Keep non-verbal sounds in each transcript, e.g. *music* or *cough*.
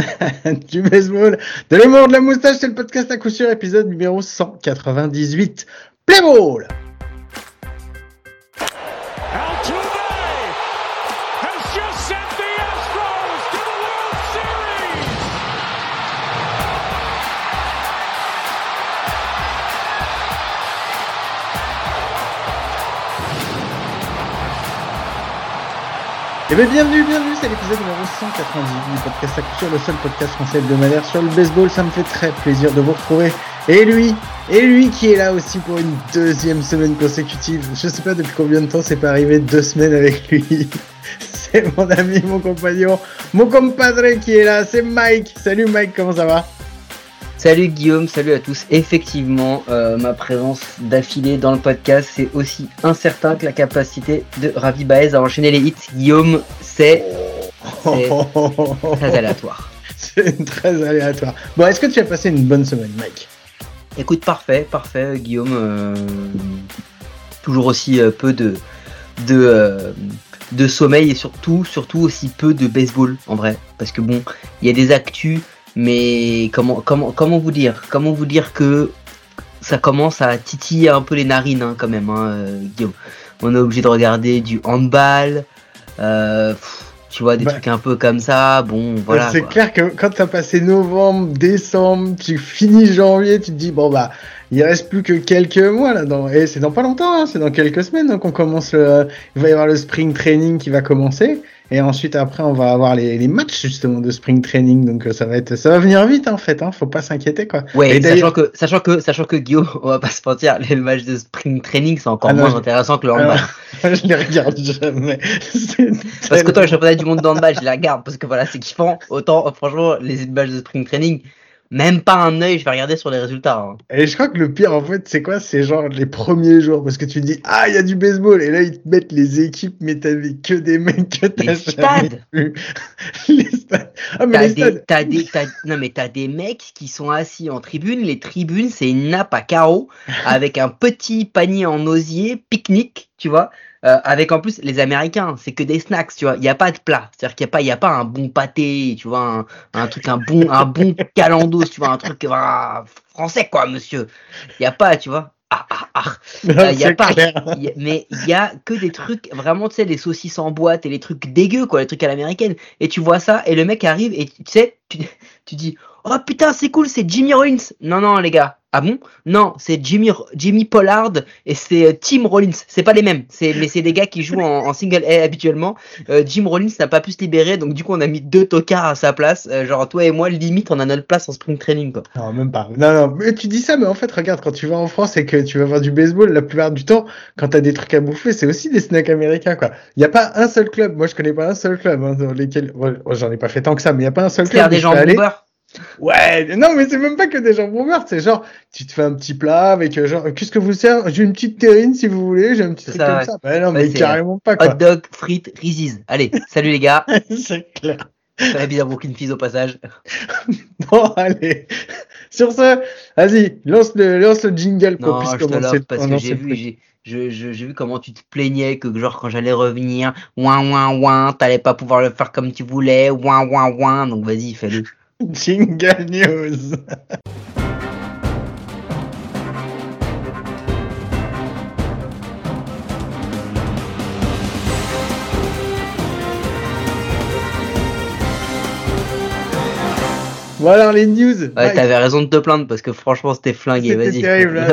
*laughs* du baseball, de l'humour, de la moustache, c'est le podcast à coup sûr, épisode numéro 198. Play ball! Et bien bienvenue, bienvenue, c'est l'épisode numéro 198 du podcast coup le seul podcast français hebdomadaire sur le baseball. Ça me fait très plaisir de vous retrouver. Et lui, et lui qui est là aussi pour une deuxième semaine consécutive. Je sais pas depuis combien de temps c'est pas arrivé deux semaines avec lui. *laughs* C'est mon ami, mon compagnon, mon compadre qui est là, c'est Mike. Salut Mike, comment ça va? Salut Guillaume, salut à tous. Effectivement, euh, ma présence d'affilée dans le podcast, c'est aussi incertain que la capacité de Ravi Baez à enchaîner les hits. Guillaume, c'est *laughs* très aléatoire. C'est très aléatoire. Bon, est-ce que tu as passé une bonne semaine, Mike? Écoute, parfait, parfait, Guillaume. Euh, toujours aussi euh, peu de, de, de sommeil et surtout, surtout aussi peu de baseball, en vrai. Parce que bon, il y a des actus mais comment, comment, comment vous dire Comment vous dire que ça commence à titiller un peu les narines hein, quand même, hein, euh, Guillaume. On est obligé de regarder du handball, euh, tu vois, des bah. trucs un peu comme ça. Bon, voilà. C'est clair que quand tu as passé novembre, décembre, tu finis janvier, tu te dis, bon, bah, il reste plus que quelques mois là. Dans... Et c'est dans pas longtemps, hein, c'est dans quelques semaines qu'on commence. Le... Il va y avoir le spring training qui va commencer. Et ensuite, après, on va avoir les, les matchs justement de spring training. Donc, euh, ça va être, ça va venir vite en fait. Hein. Faut pas s'inquiéter quoi. Ouais. sachant que, sachant que, sachant que Guillaume, *laughs* on va pas se mentir, les matchs de spring training c'est encore ah moins intéressant que le handball. *laughs* je les regarde jamais. *laughs* parce que toi, le championnat du monde de handball, je les regarde parce que voilà, c'est kiffant. Autant, franchement, les matchs de spring training, même pas un œil, je vais regarder sur les résultats. Hein. Et je crois que le pire, en fait, c'est quoi? C'est genre les premiers jours, parce que tu te dis, ah, il y a du baseball, et là, ils te mettent les équipes, mais t'avais que des mecs que t'as stades. *laughs* les stades. Ah, mais les des, stades. des, non, mais t'as des mecs qui sont assis en tribune. Les tribunes, c'est une nappe à carreaux, *laughs* avec un petit panier en osier, pique-nique, tu vois. Euh, avec en plus les Américains, c'est que des snacks, tu vois. Il n'y a pas de plat. C'est-à-dire qu'il n'y a pas, il y a pas un bon pâté, tu vois, un, un truc, un bon, un bon *laughs* calandos, tu vois, un truc voilà, français quoi, monsieur. Il n'y a pas, tu vois. Ah, ah, ah. Euh, *laughs* y a pas, mais il y a que des trucs vraiment, tu sais, les saucisses en boîte et les trucs dégueux, quoi, les trucs à l'américaine. Et tu vois ça, et le mec arrive, et tu sais, tu, tu dis, oh putain, c'est cool, c'est Jimmy Rollins. Non, non, les gars, ah bon? Non, c'est Jimmy, Jimmy Pollard et c'est euh, Tim Rollins. C'est pas les mêmes, c'est, mais c'est des gars qui jouent en, single A habituellement. Euh, Jim Rollins n'a pas pu se libérer, donc du coup on a mis deux tocards à sa place. Euh, genre toi et moi, limite, on a notre place en spring training. Quoi. Non, même pas. Non, non, mais tu dis ça, mais en fait, regarde, quand tu vas en France et que tu vas voir du baseball, la plupart du temps, quand t'as des trucs à bouffer, c'est aussi des snacks américains. quoi. Il n'y a pas un seul club, moi je connais pas un seul club hein, dans lesquels. j'en ai pas fait tant que ça, mais il n'y a pas un seul club. des gens Ouais, non, mais c'est même pas que des jambons beurre, c'est genre, tu te fais un petit plat avec, euh, genre, qu'est-ce que vous sert J'ai une petite terrine si vous voulez, j'ai un petit truc comme ça. Bah non, mais carrément pas quoi. Hot dog, frites, riziz. Allez, salut les gars. *laughs* c'est clair. Ça va bien une fille au passage. *laughs* bon, allez. Sur ce, vas-y, lance le, lance le jingle pour puisse commencer. parce que j'ai vu, j'ai, j'ai vu comment tu te plaignais que genre quand j'allais revenir, ouin ouin ouin, t'allais pas pouvoir le faire comme tu voulais, ouin ouin ouin, donc vas-y, fais-le. Jingle News. Voilà les news. Ouais, t'avais raison de te plaindre parce que franchement c'était flingué. Vas-y. terrible. *laughs*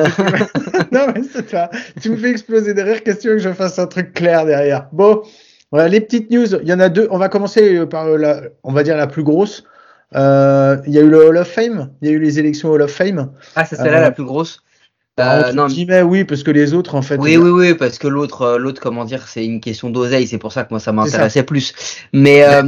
*laughs* non mais c'est toi. Tu me fais exploser derrière. Question que je fasse un truc clair derrière? Bon, voilà les petites news. Il y en a deux. On va commencer par la, on va dire la plus grosse. Euh, il y a eu le Hall of Fame, il y a eu les élections Hall of Fame. Ah, c'est celle-là la euh, plus grosse euh, non, mais oui, parce que les autres, en fait. Oui, oui, oui, parce que l'autre, euh, l'autre, comment dire, c'est une question d'oseille, c'est pour ça que moi ça m'intéressait plus. Mais. *laughs* Euh...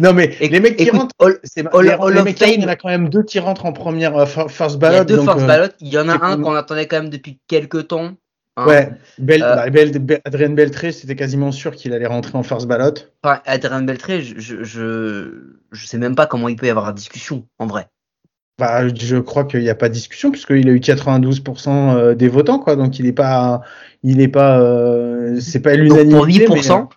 non, mais *laughs* les mecs qui rentrent, c'est Hall, of Fame. Il y en a quand même deux qui rentrent en première first ballot. Il y a deux first ballot. Il y en a un qu'on attendait quand même depuis quelques temps. Hein. Ouais, Bel, euh, bah, Adrien Beltré, c'était quasiment sûr qu'il allait rentrer en first ballot. Ouais, Adrien Beltré, je, je, je, sais même pas comment il peut y avoir discussion, en vrai. Bah, je crois qu'il n'y a pas de discussion puisqu'il a eu 92% euh, des votants, quoi. Donc il n'est pas, il est pas, euh, c'est pas l'unanimité. pour 8%,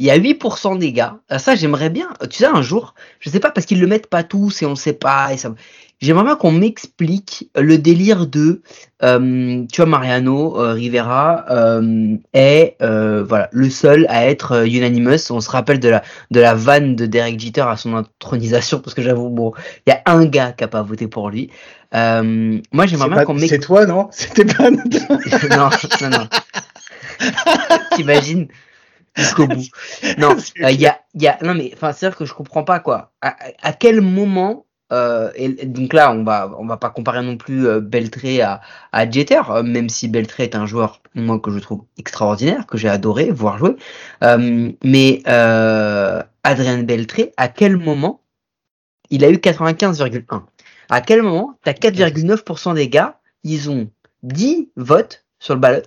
il y a 8% des gars, euh, ça j'aimerais bien, tu sais, un jour, je sais pas, parce qu'ils le mettent pas tous et on sait pas, et ça, j'aimerais bien qu'on m'explique le délire de, euh, tu vois, Mariano euh, Rivera euh, est euh, voilà le seul à être unanimous. On se rappelle de la de la vanne de Derek Jeter à son intronisation, parce que j'avoue, bon, il y a un gars qui a pas voté pour lui. moi, j'aimerais bien qu'on m'explique. C'est toi, non? C'était pas. *laughs* non, non, non. *laughs* T'imagines jusqu'au bout. Non, *laughs* il y a, y a, non mais, enfin, c'est dire que je comprends pas quoi. À, à quel moment euh, et, donc là, on va, on va pas comparer non plus euh, Beltré à, à Jeter, euh, même si Beltré est un joueur moi que je trouve extraordinaire, que j'ai adoré voir jouer. Euh, mais euh, Adrien Beltré, à quel moment il a eu 95,1 À quel moment t'as 4,9% des gars, ils ont 10 votes sur le ballot?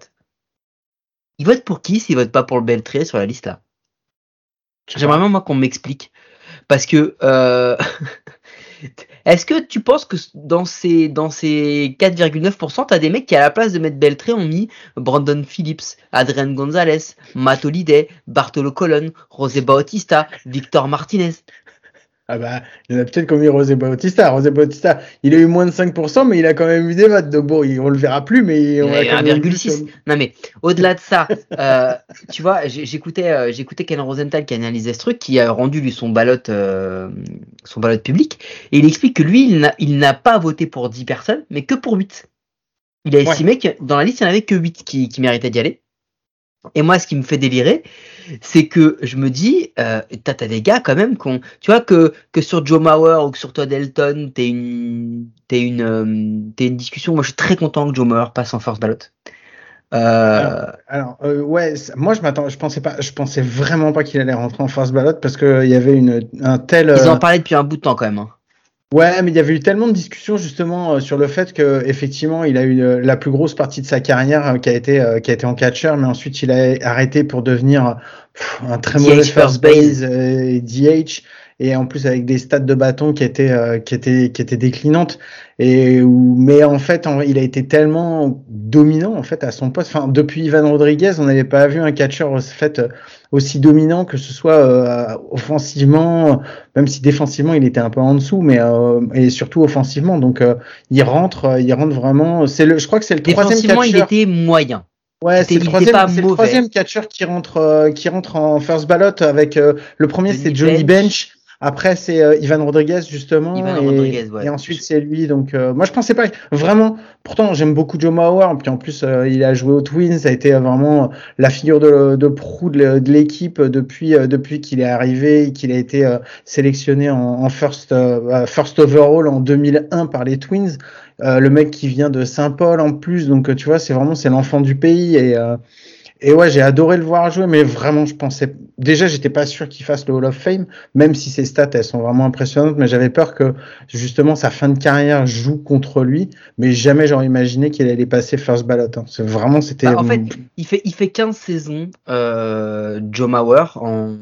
Ils votent pour qui s'ils votent pas pour le Beltré sur la liste là? J'aimerais vraiment moi qu'on m'explique. Parce que euh, *laughs* Est-ce que tu penses que dans ces, dans ces 4,9%, tu as des mecs qui, à la place de mettre Beltré, ont mis Brandon Phillips, Adrian Gonzalez, Matt Holliday, Bartolo Colon, José Bautista, Victor Martinez ah bah, il y en a peut-être comme Rosé Bautista. Rosé Bautista, il a eu moins de 5%, mais il a quand même eu des votes. Donc bon, on le verra plus, mais on a 1,6. Non mais au-delà de ça, euh, tu vois, j'écoutais euh, j'écoutais Ken Rosenthal qui analysait ce truc, qui a rendu lui son ballot euh, son ballot public, et il explique que lui, il n'a pas voté pour 10 personnes, mais que pour 8. Il a estimé que dans la liste, il n'y en avait que 8 qui, qui méritaient d'y aller. Et moi, ce qui me fait délirer, c'est que je me dis, euh, t'as as des gars quand même qu'on, tu vois que que sur Joe Mauer ou que sur Todd Elton, t'es une t'es une euh, t'es une discussion. Moi, je suis très content que Joe Mauer passe en first ballot. Euh... Alors, euh, ouais, moi je m'attends, je pensais pas, je pensais vraiment pas qu'il allait rentrer en first ballot parce que il y avait une un tel. Ils en parlaient depuis un bout de temps quand même. Hein. Ouais, mais il y avait eu tellement de discussions justement euh, sur le fait que effectivement, il a eu euh, la plus grosse partie de sa carrière euh, qui a été qui a été en catcher, mais ensuite il a arrêté pour devenir un très mauvais first base. et DH et en plus avec des stats de bâton qui étaient euh, qui étaient qui étaient déclinantes. Et où, mais en fait il a été tellement dominant en fait à son poste. Enfin depuis Ivan Rodriguez on n'avait pas vu un catcher fait aussi dominant que ce soit euh, offensivement même si défensivement il était un peu en dessous mais euh, et surtout offensivement. Donc il rentre il rentre vraiment c'est le je crois que c'est le troisième catcher il était moyen. Ouais, c'est le le troisième catcher qui rentre, qui rentre en first ballot avec le premier, c'est Johnny Bench. Après, c'est euh, Ivan Rodriguez, justement. et, ensuite, c'est lui. Donc, euh, moi, je pensais pas vraiment. Pourtant, j'aime beaucoup Joe Mauer. Puis en plus, euh, il a joué aux Twins. Ça a été vraiment la figure de, de proue de, l'équipe depuis, depuis qu'il est arrivé qu'il a été sélectionné en, en first, first overall en 2001 par les Twins. le mec qui vient de Saint-Paul en plus. Donc, tu vois, c'est vraiment c'est l'enfant du pays. Et et ouais, j'ai adoré le voir jouer, mais vraiment, je pensais. Déjà, j'étais pas sûr qu'il fasse le Hall of Fame, même si ses stats, elles sont vraiment impressionnantes, mais j'avais peur que, justement, sa fin de carrière joue contre lui, mais jamais j'aurais imaginé qu'il allait passer first ballot. Hein. C'est vraiment, c'était. Bah, en fait, il fait, il fait 15 saisons, euh, Joe Mauer, en,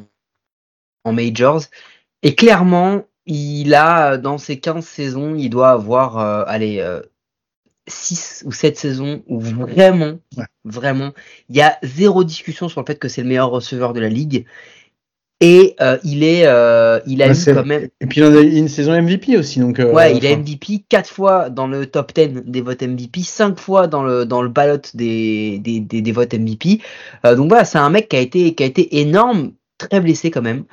en Majors, et clairement, il a, dans ces 15 saisons, il doit avoir, euh, allez, euh, 6 ou 7 saisons où vraiment, vraiment, il y a zéro discussion sur le fait que c'est le meilleur receveur de la ligue. Et euh, il est, euh, il a eu quand même. Et puis il a une saison MVP aussi, donc. Euh, ouais, il a MVP 4 fois dans le top 10 des votes MVP, 5 fois dans le dans le ballot des des, des, des votes MVP. Donc voilà, c'est un mec qui a été qui a été énorme, très blessé quand même.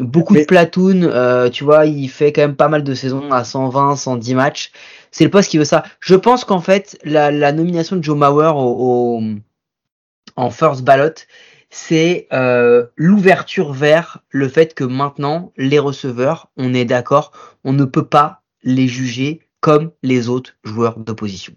Beaucoup de platoon, tu vois, il fait quand même pas mal de saisons à 120, 110 matchs c'est le poste qui veut ça. Je pense qu'en fait, la, nomination de Joe Mauer au, au en first ballot, c'est euh, l'ouverture vers le fait que maintenant, les receveurs, on est d'accord, on ne peut pas les juger comme les autres joueurs d'opposition.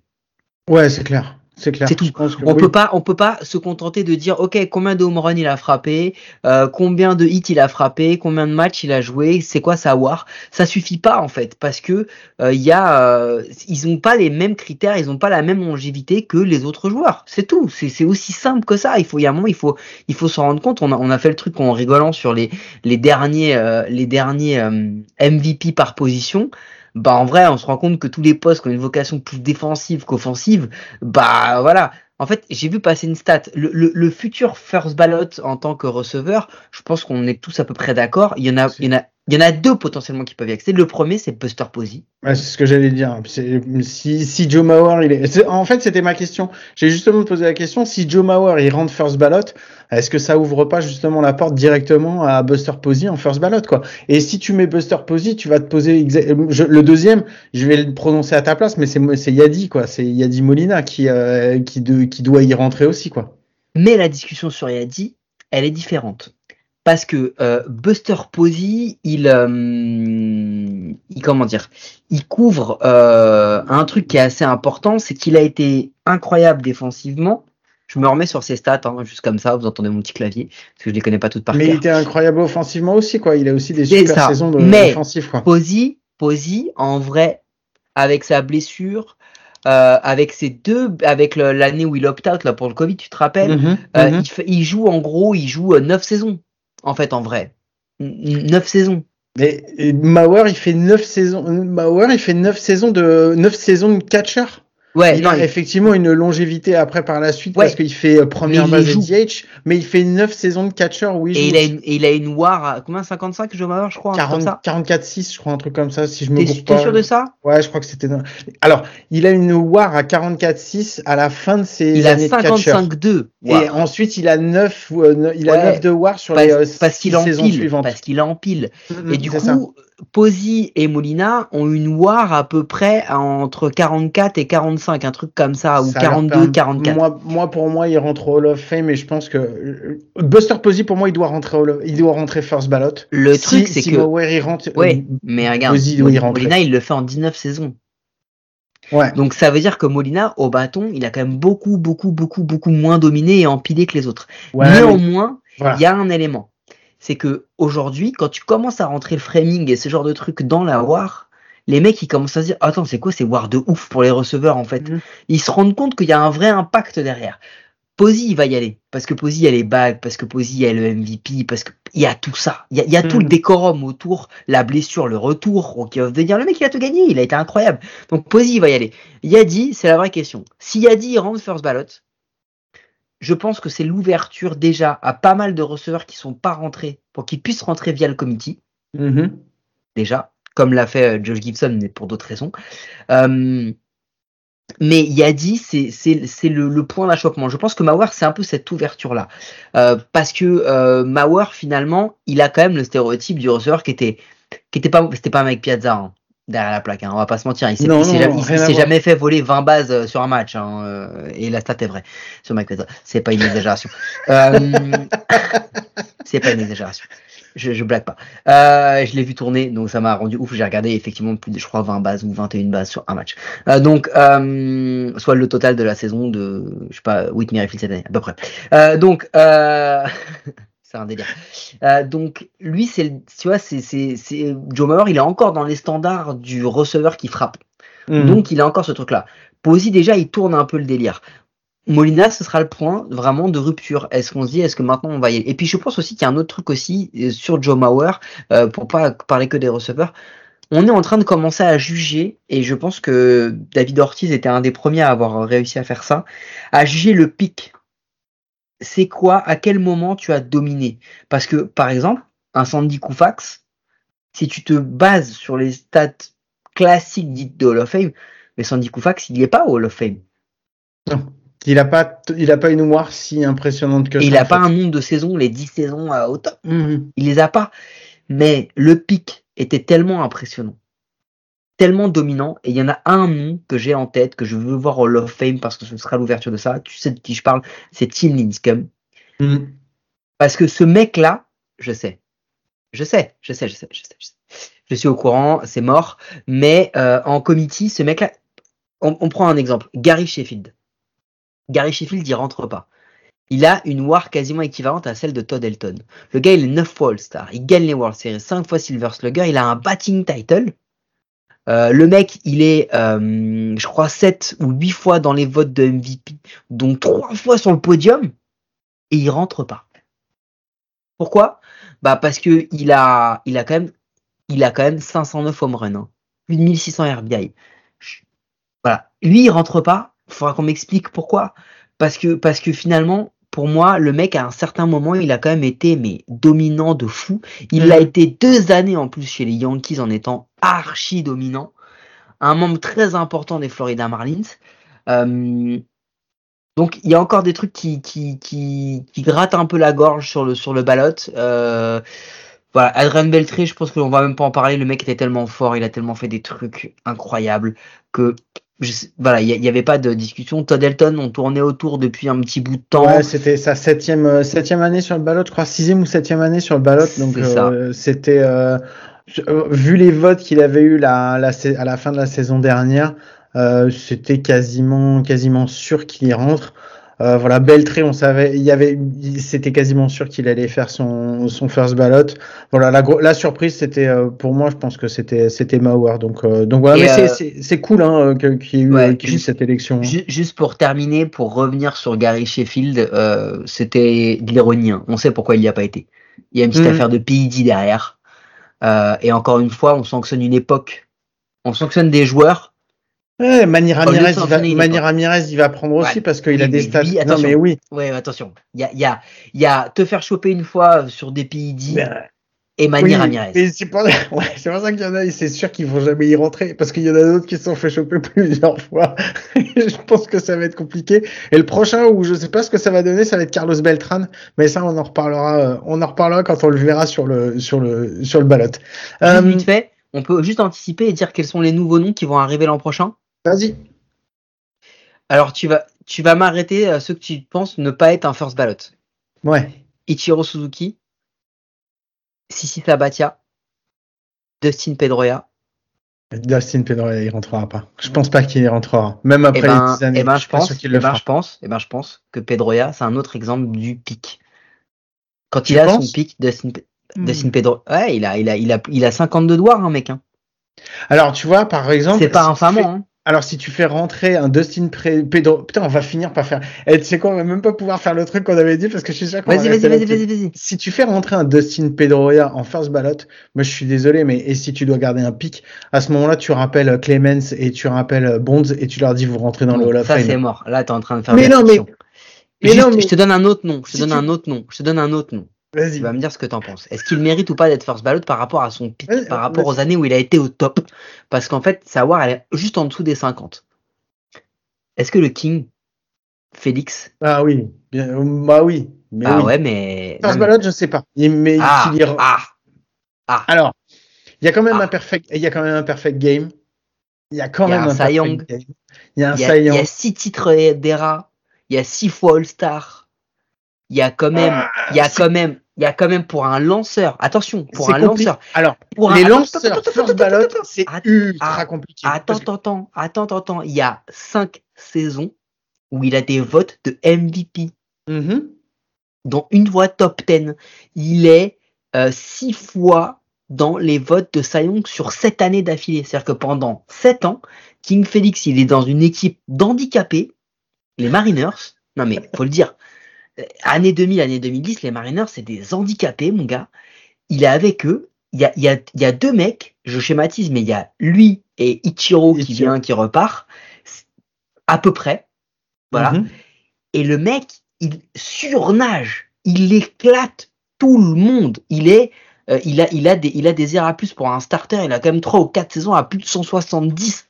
Ouais, c'est clair. C'est clair. C'est tout. On peut pas, on peut pas se contenter de dire, ok, combien de home run il a frappé, euh, combien de hits il a frappé, combien de matchs il a joué, c'est quoi sa war. Ça suffit pas en fait, parce que euh, il y a, euh, ils ont pas les mêmes critères, ils ont pas la même longévité que les autres joueurs. C'est tout. C'est aussi simple que ça. Il faut, il y a un moment, il faut, il faut s'en rendre compte. On a, on a fait le truc en rigolant sur les, les derniers, les derniers MVP par position bah en vrai on se rend compte que tous les postes qui ont une vocation plus défensive qu'offensive bah voilà En fait, j'ai vu passer une stat. Le, futur first ballot en tant que receveur, je pense qu'on est tous à peu près d'accord. Il y en a, il y en a il y en a deux potentiellement qui peuvent y accéder. Le premier, c'est Buster Posey. Ouais, c'est ce que j'allais dire. Si, si Joe Mauer, il est... En fait, c'était ma question. J'ai justement posé la question. Si Joe Mauer, il rentre first ballot, est-ce que ça ouvre pas justement la porte directement à Buster Posey en first ballot, quoi? Et si tu mets Buster Posey, tu vas te poser le deuxième, je vais le prononcer à ta place, mais c'est Yadi, quoi. C'est Yadi Molina qui, euh, qui, de, qui doit y rentrer aussi, quoi. Mais la discussion sur Yadi, elle est différente parce que euh, Buster Posey, il, euh, il, comment dire, il couvre euh, un truc qui est assez important, c'est qu'il a été incroyable défensivement. Je me remets sur ses stats, hein, juste comme ça, vous entendez mon petit clavier, parce que je les connais pas toutes par Mais il était incroyable offensivement aussi, quoi. Il a aussi des super saisons de, Mais quoi. Posey, Posey, en vrai, avec sa blessure, euh, avec ces deux, avec l'année où il opt out là pour le Covid, tu te rappelles, mm-hmm, euh, mm-hmm. il, il, joue en gros, il joue neuf saisons en fait, en vrai. Neuf saisons. Mais Mauer, il fait neuf saisons. Mauer, il fait neuf saisons de neuf saisons de catcher. Ouais, il a effectivement une longévité après par la suite parce qu'il fait euh, première base DH, mais il fait 9 saisons de catcher, oui. Et il, a une, il a une war à combien 55 je je crois 44-6, je crois, un truc comme ça, si je me trompe pas. T'es sûr de ça? Ouais, je crois que c'était. Alors, il a une war à 44-6 à la fin de ses il années a 55-2. Et ensuite, il a 9, euh, il a 9 de war sur les euh, parce qu'il saisons suivantes. Parce qu'il empile. Mm, et du coup, Posey et Molina ont une war à peu près entre 44 et 45, un truc comme ça, ou 42, 44. Moi, moi, pour moi, il rentre au Hall of Fame et je pense que euh, Buster Posey, pour moi, il doit rentrer, il doit rentrer first ballot. Le truc, c'est que. il rentre. Ouais, mais regarde, Molina, il le fait en 19 saisons. Ouais. Donc ça veut dire que Molina, au bâton, il a quand même beaucoup, beaucoup, beaucoup, beaucoup moins dominé et empilé que les autres. Néanmoins, il y a un élément c'est que aujourd'hui, quand tu commences à rentrer le framing et ce genre de trucs dans la war, les mecs ils commencent à se dire attends c'est quoi ces war de ouf pour les receveurs en fait? Mhm. Ils se rendent compte qu'il y a un vrai impact derrière. Posey il va y aller parce que Posey il y a les bagues, parce que Posey il y a le MVP, parce qu'il y a tout ça, il y a, tout le mhm. décorum autour, la blessure, le retour, qui va venir le mec il a tout gagné, il a été incroyable. Donc Posey il va y aller. Yadi c'est la vraie question. Si Yadi il rentre first ballot, je pense que c'est l'ouverture déjà à pas mal de receveurs qui sont pas rentrés pour qu'ils puissent rentrer via le committee. Mm-hmm. Déjà, comme l'a fait euh, Josh Gibson, mais pour d'autres raisons. Euh, mais Yadi, c'est c'est le, le, point d'achoppement. Je pense que Mauer, c'est un peu cette ouverture-là. Euh, parce que euh, Mauer, finalement, il a quand même le stéréotype du receveur qui était qui était pas c'était pas un mec Piazza. Hein derrière la plaque. Hein, on va pas se mentir. Il s'est jamais, fait voler 20 bases euh, sur un match. Hein, euh, et la stat est vraie sur Mike C'est pas une exagération. *laughs* euh, c'est pas une exagération. Je, je blague pas. Euh, je l'ai vu tourner, donc ça m'a rendu ouf. J'ai regardé effectivement plus de, je crois, 20 bases ou 21 bases sur un match. Euh, donc, euh, soit le total de la saison de, je sais pas, Whitney Rifle cette année, à peu près. Euh, donc, euh, *laughs* c'est un délire. Euh, donc lui, c'est, tu vois, c'est, c'est, c'est Joe Mauer, il est encore dans les standards du receveur qui frappe. Mhm. Donc il a encore ce truc-là. Posey déjà, il tourne un peu le délire. Molina, ce sera le point vraiment de rupture. Est-ce qu'on se dit, est-ce que maintenant on va y aller? Et puis je pense aussi qu'il y a un autre truc aussi euh, sur Joe Mauer, euh, pour pas parler que des receveurs. On est en train de commencer à juger, et je pense que David Ortiz était un des premiers à avoir réussi à faire ça, à juger le pic c'est quoi, à quel moment tu as dominé? Parce que, par exemple, un Sandy Koufax, si tu te bases sur les stats classiques dites de Hall of Fame, mais Sandy Koufax, il n'y est pas au Hall of Fame. Non. Il n'a pas, il a pas une noire si impressionnante que ça. Il n'a pas un nombre de saisons, les 10 saisons à au top. Mm-hmm. Il les a pas. Mais le pic était tellement impressionnant tellement dominant et il y en a un nom que j'ai en tête que je veux voir au Love Fame parce que ce sera l'ouverture de ça. Tu sais de qui je parle, c'est Tim Lincecum. Mm. Parce que ce mec-là, je sais, je sais, je sais, je sais, je sais, je suis au courant, c'est mort. Mais euh, en committee, ce mec-là, on, prend un exemple, Gary Sheffield. Gary Sheffield, il rentre pas. Il a une war quasiment équivalente à celle de Todd Elton. Le gars, il est 9 fois All-Star. Il gagne les World Series, 5 fois Silver Slugger. Il a un batting title. Euh, le mec, il est, euh, je crois, 7 ou 8 fois dans les votes de MVP, donc 3 fois sur le podium, et il rentre pas. Pourquoi? Bah parce que il a, il a quand même, il a quand même 509 home runs, hein. plus de 1600 RBI. Voilà, lui il rentre pas. Il faudra qu'on m'explique pourquoi. Parce que, parce que finalement, pour moi, le mec, à un certain moment, il a quand même été mais dominant de fou. Il a été deux années en plus chez les Yankees en étant archi dominant. Un membre très important des Florida Marlins. Euh, donc il y a encore des trucs qui, qui, qui, qui, grattent un peu la gorge sur le, sur le ballot. Euh, voilà, Adrian Beltré, je pense qu'on va même pas en parler. Le mec était tellement fort, il a tellement fait des trucs incroyables que voilà, il n'y avait pas de discussion. Todd Elton, on tournait autour depuis un petit bout de temps. Ouais, c'était sa septième, euh, septième année sur le ballot, je crois, sixième ou septième année sur le ballot. Donc euh, c'était, euh, vu les votes qu'il avait eu la, la, à la fin de la saison dernière, c'était quasiment, quasiment sûr qu'il y rentre. Euh, voilà, Beltré, on savait, il y avait, c'était quasiment sûr qu'il allait faire son, son first ballot. Voilà, la, la surprise, c'était euh, pour moi, je pense que c'était c'était Mauer. Donc euh, donc voilà, mais c'est cool hein, qu'il y ait eu, cette élection. Hein. Juste pour terminer, pour revenir sur Gary Sheffield, c'était de l'ironie. Hein. On sait pourquoi il n'y a pas été. Il y a une petite mm. affaire de PID derrière. et encore une fois, on sanctionne une époque. On sanctionne des joueurs Ouais, Mani Ramirez, il va, Ramirez, il va prendre aussi parce qu'il a des stats. non, mais oui. Ouais, attention. Il y a, y, a, y a te faire choper une fois sur des PID et Mani Ramirez. C'est pour... *laughs* Ouais, pour ça qu'il y en a, c'est sûr qu'ils vont jamais y rentrer parce qu'il y en a d'autres qui se sont fait choper *laughs* plusieurs fois. *laughs* je pense que ça va être compliqué. Et le prochain où je sais pas ce que ça va donner, ça va être Carlos Beltran. Mais ça, on en reparlera, euh, on en reparlera quand on le verra sur le, sur le, sur le ballot. Euh... fait, on peut juste anticiper et dire quels sont les nouveaux noms qui vont arriver l'an prochain. Vas-y. Alors, tu vas, tu vas m'arrêter à ceux que tu penses ne pas être un first ballot. Ouais. Ichiro Suzuki, Sissi Sabatia, Dustin Pedroia. Dustin Pedroia, il rentrera pas. Je pense pas qu'il y rentrera. Même après eh ben, les 10 années. Eh ben, je pense, eh ben, je pense, eh ben, je pense que Pedroia, c'est un autre exemple du pic. Quand il a son pic, Dustin, Dustin hmm. Pedroia, ouais, il a, il a, il a, il a 52 doigts, un hein, mec, hein. Alors, tu vois, par exemple. C'est pas infamant, hein. Alors, si tu fais rentrer un Dustin Pedro, putain, on va finir par faire. Et tu sais quoi, on va même pas pouvoir faire le truc qu'on avait dit parce que je suis sûr qu'on Vas-y, vas-y, vas-y, vas-y, vas-y. Si tu fais rentrer un Dustin Pedroia en first ballot, moi je suis désolé, mais et si tu dois garder un pic, à ce moment-là, tu rappelles Clemens et tu rappelles Bonds et tu leur dis vous rentrez dans le Hall of Ça, c'est mort. Là, t'es en train de faire. Mais non, mais. mais non, mais... Je te donne un autre nom. Je te donne un autre nom. Je te donne un autre nom. Tu vas me dire ce que t'en penses. Est-ce qu'il mérite ou pas d'être first ballot par rapport à son pic, par rapport aux années où il a été au top? Parce qu'en fait, savoir, elle est juste en dessous des 50. Est-ce que le King, Félix? Ah oui, bien, bah oui. Mais ah ouais, mais. First ballot, je sais pas. Mais ah, ah, ah, Alors, il y a quand même ah. un perfect, il y a quand même un perfect game. Il y a quand même un, un Young. Il y a un Il y a six titres d'ERA. Il y a six fois All-Star il y a quand même, ah, il y a quand même, il y a quand même pour un lanceur, attention, pour un lanceur. Alors, pour les lanceurs first ballot, c'est ultra compliqué. Attends, attends, attends, attends, attends, il y a cinq saisons où il a des votes de MVP. Mm-hmm. Dont une voix top 10. Il est euh, six fois dans les votes de Sayong sur sept années d'affilée. C'est-à-dire que pendant sept ans, King Felix, il est dans une équipe d'handicapés, les Mariners. Non mais, faut le dire, année 2000, année 2010, les Mariners, c'est des handicapés, mon gars. Il est avec eux. Il y a, y, a, y a, deux mecs, je schématise, mais il y a lui et Ichiro, qui vient, qui repart, à peu près. Voilà. Mhm. Et le mec, il surnage. Il éclate tout le monde. Il est, euh, il a, il a des, il a des airs à plus pour un starter. Il a quand même trois ou quatre saisons à plus de 170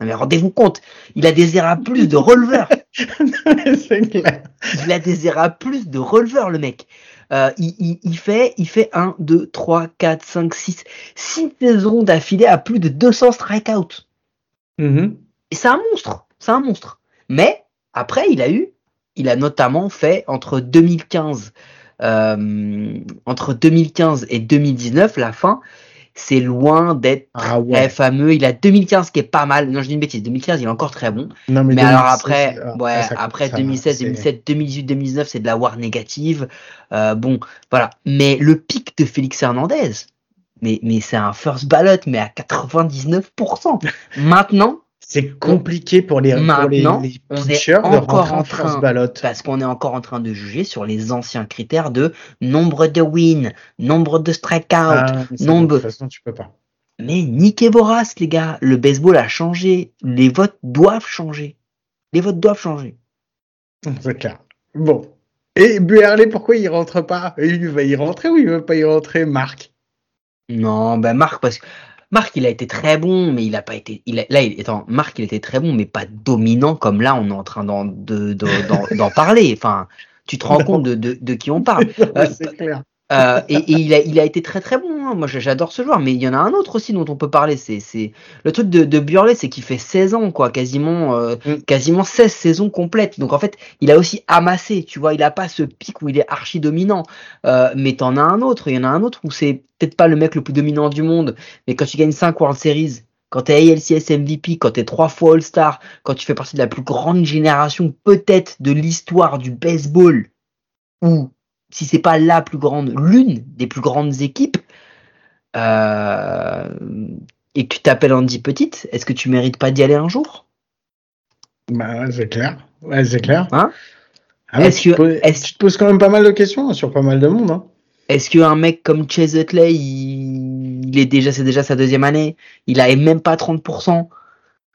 mais rendez-vous compte, il a des à plus de releveurs. *laughs* il a des à plus de releveurs, le mec. Euh, il, fait, il fait 1, 2, 3, 4, 5, 6, 6 saisons d'affilée à plus de 200 strikeouts. Mm-hmm. Et c'est un monstre, c'est un monstre. Mais après, il a eu, il a notamment fait entre 2015, euh, entre 2015 et 2019, la fin, c'est loin d'être ah très fameux. Il a 2015 qui est pas mal. Non, je dis une bêtise. 2015, il est encore très bon. mais, alors après, ouais, après 2016, 2017, 2018, 2019, c'est de la war négative. Euh, bon, voilà. Mais le pic de Félix Hernandez, mais, mais c'est un first ballot, mais à 99%. *laughs* Maintenant, c'est compliqué pour les, pour les pitchers de rentrer en ballot. Parce qu'on est encore en train de juger sur les anciens critères de nombre de wins, nombre de strikeouts, ah, nombre. De toute façon, tu peux pas. Mais niquez vos races, les gars. Le baseball a changé. Les votes doivent changer. Les votes doivent changer. C'est clair. Bon. Et Buerlé, pourquoi il rentre pas? Il va y rentrer ou il veut pas y rentrer, Marc? Non, ben Marc, parce que Marc, il a été très bon, mais il a pas été. Il là, il, attends, Marc, il était très bon, mais pas dominant comme là, on est en train d'en parler. Enfin, tu te rends compte de, de, de, qui on parle. *laughs* Euh, clair. Euh, et, et il, a, il a été très très bon. Hein. Moi, j'adore ce joueur. Mais il y en a un autre aussi dont on peut parler. C'est, le truc de, de Burley, c'est qu'il fait 16 ans, quoi, quasiment, euh, mm. quasiment 16 saisons complètes. Donc en fait, il a aussi amassé. Tu vois, il a pas ce pic où il est archi dominant. Euh, mais t'en as un autre. Il y en a un autre où c'est peut-être pas le mec le plus dominant du monde, mais quand tu gagnes 5 World Series, quand tu es ALCS MVP, quand tu es trois fois All-Star, quand tu fais partie de la plus grande génération peut-être de l'histoire du baseball, ou si c'est pas la plus grande, l'une des plus grandes équipes, euh, et que tu t'appelles Andy Petite, est-ce que tu mérites pas d'y aller un jour? Bah c'est clair, ouais, c'est clair. Hein? Ah est-ce que poses, est tu te poses quand même pas mal de questions hein, sur pas mal de monde. Hein. Est-ce qu'un mec comme Chase Utley, il, il est déjà, c'est déjà sa deuxième année, il a même pas 30%,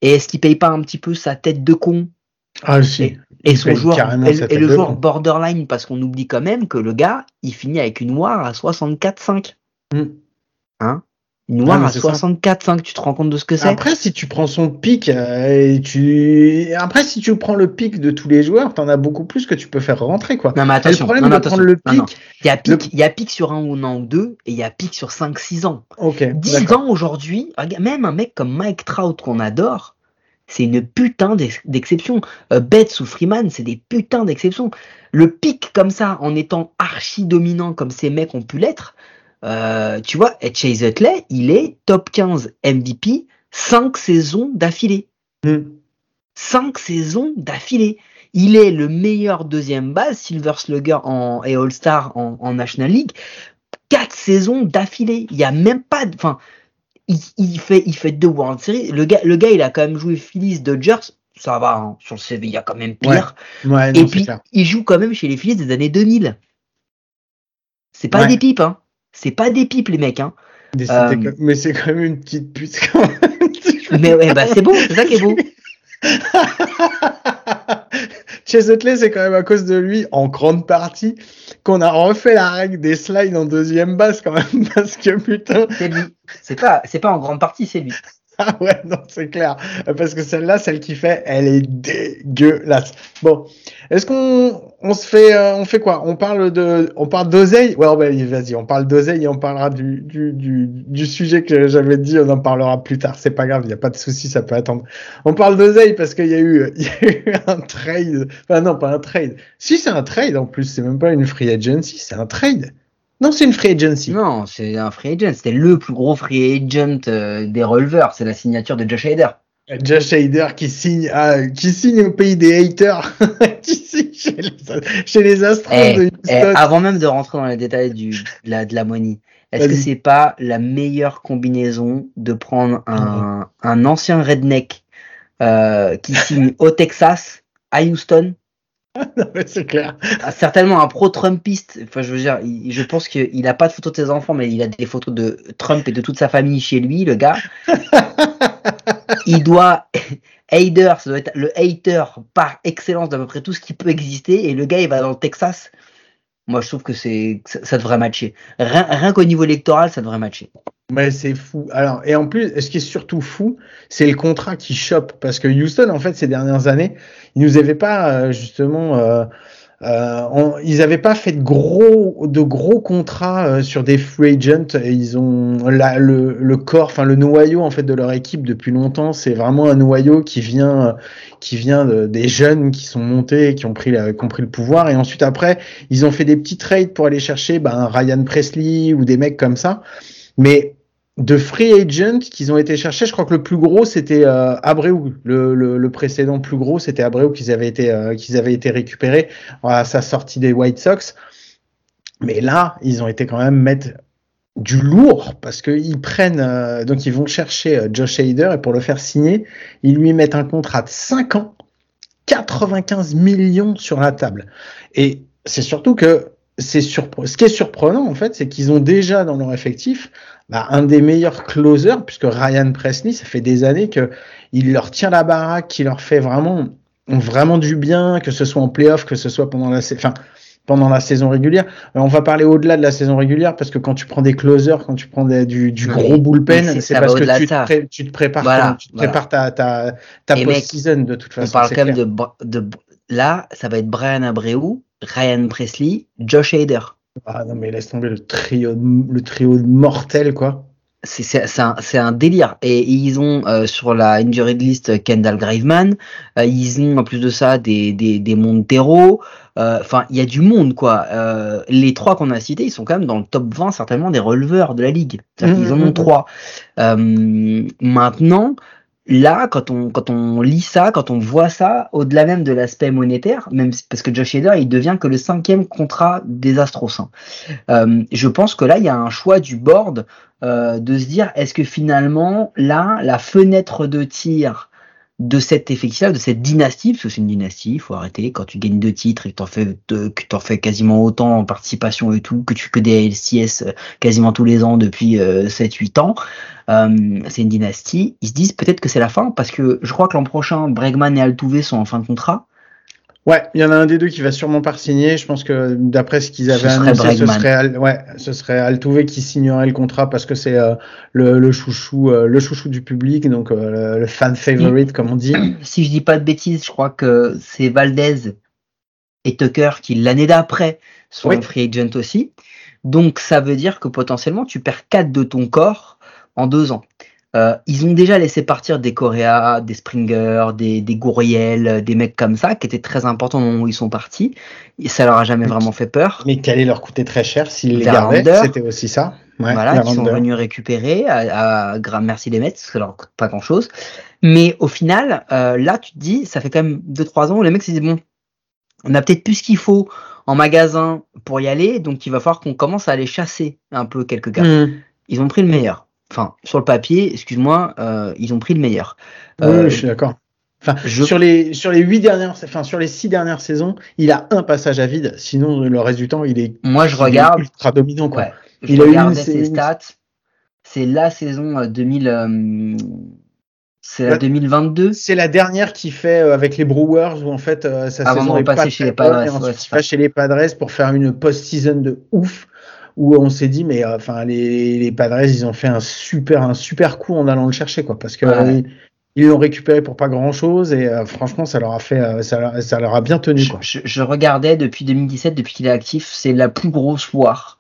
et est-ce qu'il paye pas un petit peu sa tête de con? Ah, si. Et, son joueur, et, le joueur borderline, parce qu'on oublie quand même que le gars, il finit avec une noire à 64,5. Mm. Hein? Une noire à 64,5, tu te rends compte de ce que c'est? Après, si tu prends son pic, euh, et tu... après, si tu prends le pic de tous les joueurs, t'en as beaucoup plus que tu peux faire rentrer, quoi. Non, mais attention, le problème de prendre le pic. Il y a pic, il y a pic sur un ou an ou deux, et il y a pic sur 5, 6 ans. Ok. 10 ans aujourd'hui, même un mec comme Mike Trout qu'on adore, c'est une putain d'exception. Euh, Betts ou Freeman, c'est des putains d'exceptions. Le pic comme ça, en étant archi dominant comme ces mecs ont pu l'être, euh, tu vois, Chase Utley, il est top 15 MVP 5 saisons d'affilée. 5 hmm. saisons d'affilée. Il est le meilleur deuxième base, Silver Slugger en, et All-Star en, en, National League. 4 saisons d'affilée. Il n'y a même pas de. Enfin, il, fait, il fait deux World Series. Le gars, le gars, il a quand même joué Phillies, Dodgers. Ça va, hein. sur le CV, il y a quand même pire. Et puis, il joue quand même chez les Phillies des années 2000. C'est pas des pipes, hein. C'est pas des pipes, les mecs, hein. Mais c'est quand même une petite pute, *laughs* mais ouais, bah c'est beau, c'est ça qui est *laughs* beau. *laughs* Chez Utley, c'est quand même à cause de lui, en grande partie, qu'on a refait la règle des slides en deuxième base quand même, *laughs* parce que putain. C'est lui. C'est pas, c'est pas en grande partie, c'est lui. *laughs* Ah ouais, non, c'est clair. Parce que celle-là, celle qui fait, elle est dégueulasse. Bon. Est-ce qu'on, on se fait, euh, on fait quoi? On parle de, on parle d'oseille? Ouais, ben, vas-y, on parle d'oseille et on parlera du, du, du, du sujet que j'avais dit, on en parlera plus tard. C'est pas grave, il n'y a pas de souci, ça peut attendre. On parle d'oseille parce qu'il y a eu, *laughs* il y a eu un trade. Enfin, non, pas un trade. Si, c'est un trade en plus, c'est même pas une free agency, c'est un trade. Non, c'est une free agency. Non, c'est un free agent. C'était le plus gros free agent euh, des releveurs. C'est la signature de Josh Hader. Josh Hader qui signe, ah, qui signe au pays des haters, *laughs* qui signe chez les, chez les Astros eh, de Houston. Eh, avant même de rentrer dans les détails du, de la, de la money, est-ce que c'est pas la meilleure combinaison de prendre un, un ancien redneck euh, qui signe au Texas, à Houston, *laughs* non, mais c'est clair. Ah, certainement un pro-Trumpiste. Enfin, je veux dire, je pense qu'il n'a pas de photos de ses enfants, mais il a des photos de Trump et de toute sa famille chez lui, le gars. *laughs* il doit. *laughs* Hater, ça doit être le hater par excellence d'à peu près tout ce qui peut exister. Et le gars, il va dans le Texas. Moi, je trouve que c'est ça devrait matcher. Rien, rien qu'au niveau électoral, ça devrait matcher. Mais c'est fou. Alors, et en plus, ce qui est surtout fou, c'est le contrat qui chope. Parce que Houston, en fait, ces dernières années, ils nous avaient pas, euh, justement, euh, euh, ils n'avaient pas fait de gros, de gros contrats euh, sur des free agents. Ils ont la, le, le corps, enfin le noyau en fait de leur équipe depuis longtemps. C'est vraiment un noyau qui vient, qui vient de, des jeunes qui sont montés, qui ont pris, qui ont pris le pouvoir. Et ensuite après, ils ont fait des petits trades pour aller chercher ben, Ryan Presley ou des mecs comme ça. Mais de free agent qu'ils ont été cherchés, je crois que le plus gros c'était euh, Abreu, le, le, le, précédent plus gros c'était Abreu qu'ils avaient été euh, qu'ils avaient été récupérés à sa sortie des White Sox. Mais là, ils ont été quand même mettre du lourd parce qu'ils prennent euh, donc ils vont chercher euh, Josh Hader et pour le faire signer, ils lui mettent un contrat de 5 ans, 95 millions sur la table. Et c'est surtout que c'est surprenant. Ce qui est surprenant en fait, c'est qu'ils ont déjà dans leur effectif bah, un des meilleurs closers, puisque Ryan Presley, ça fait des années que il leur tient la baraque, qu'il leur fait vraiment vraiment du bien, que ce soit en playoff, que ce soit pendant la, enfin, pendant la saison régulière. Euh, on va parler au-delà de la saison régulière parce que quand tu prends des closers, quand tu prends du, du gros bullpen, c'est parce que tu te, tu te, prépares, tu te prépares ta, ta, ta post-season de toute façon. On parle quand même de, de, là, ça va être Brian Abreu, Ryan Presley, Josh Hader. Ah non mais laisse tomber le trio, le trio mortel quoi c'est un, un, délire. Et, ils ont euh, sur la injured list Kendall Graveman, euh, ils ont en plus de ça des, des, des Montero. Euh, enfin, il y a du monde quoi. les trois qu'on a cités, ils sont quand même dans le top 20 certainement des releveurs de la ligue. Mmh, ils en ont mmh, mmh. trois. maintenant, là, quand on, quand on lit ça, quand on voit ça, au-delà même de l'aspect monétaire, même parce que Josh Hader, il devient que le cinquième contrat des Astros. Hein. Euh, je pense que là, il y a un choix du board euh, de se dire, est-ce que finalement, là, la fenêtre de tir de cette effectif de cette dynastie, parce que c'est une dynastie, il faut arrêter, quand tu gagnes deux titres et que tu fais, que t'en fais quasiment autant en participation et tout, que tu que des LCS euh, quasiment tous les ans depuis 7-8 ans, euh, c'est une dynastie. Ils se disent peut-être que c'est la fin parce que je crois que l'an prochain, Bregman et Altuve sont en fin de contrat. Ouais, il y en a un des deux qui va sûrement pas signer. Je pense que d'après ce qu'ils avaient annoncé, ce serait, ouais, ce serait Altuve qui signerait le contrat parce que c'est euh, le, le, chouchou, euh, le chouchou du public, donc le fan favorite comme on dit. *clears throat* Si je dis pas de bêtises, je crois que c'est Valdez et Tucker qui l'année d'après sont free agent aussi. Donc ça veut dire que potentiellement tu perds 4 de ton corps en deux ans. Euh, ils ont déjà laissé partir des Coréas, des Springer, des, des Gouriel, des mecs comme ça, qui étaient très importants au moment où ils sont partis. Et ça leur a jamais vraiment fait peur. Mais qui allait leur coûter très cher s'ils les gardaient. C'était aussi ça. voilà, ils sont venus récupérer à, à, merci les Mets, parce que ça leur coûte pas grand chose. Mais au final, euh, là, tu te dis, ça fait quand même 2-3 ans où les mecs se disent, bon, on a peut-être plus ce qu'il faut en magasin pour y aller, donc il va falloir qu'on commence à aller chasser un peu quelques gars. Hmm. Ils ont pris le meilleur enfin sur le papier, excuse-moi, euh, ils ont pris le meilleur. oui, euh, je suis d'accord. Enfin, sur les sur les huit dernières, enfin sur les six dernières saisons, il a un passage à vide. Sinon, le reste du temps, il est. Moi, je regarde. ultra dominant quoi. il a eu ses stats. C'est la saison 2000. Euh, c'est la 2022. C'est la dernière qui fait avec les Brewers où en fait sa saison est pas chez les Padres. Et chez les Padres pour faire une post-season de ouf où on s'est dit mais euh, enfin les, les Padres ils ont fait un super un super coup en allant le chercher quoi. Parce que ils l'ont récupéré pour pas grand chose et euh, franchement ça leur a fait euh, ça, leur, ça, leur a bien tenu quoi. Je, je, regardais depuis 2017 depuis qu'il est actif c'est la plus grosse foire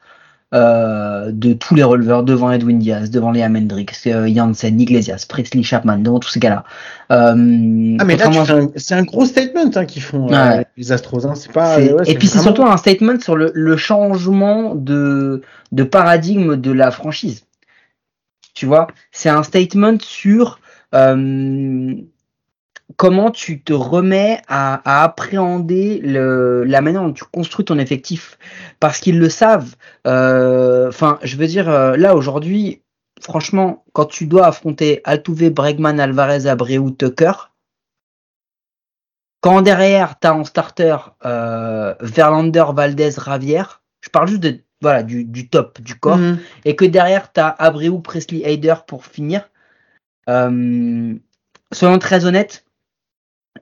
euh, de tous les releveurs devant Edwin Diaz, devant Liam Hendricks, euh, Janssen, Iglesias, Presley Chapman, devant tous ces gars-là. Euh, ah mais là, c'est un gros statement hein, qu'ils font les Astros. Hein. C'est pas. et puis c'est surtout un statement sur le, le changement de, de paradigme de la franchise. Tu vois, c'est un statement sur comment tu te remets à, appréhender le, la manière dont tu construis ton effectif? Parce qu'ils le savent. Euh, enfin, je veux dire, euh, là aujourd'hui, franchement, quand tu dois affronter Altuve, Bregman, Alvarez, Abreu, Tucker, quand derrière tu as en starter euh, Verlander, Valdez, Ravière, je parle juste de voilà du, du top du corps, mhm. et que derrière tu as Abreu, Presley, Hayder pour finir. soyons très honnêtes,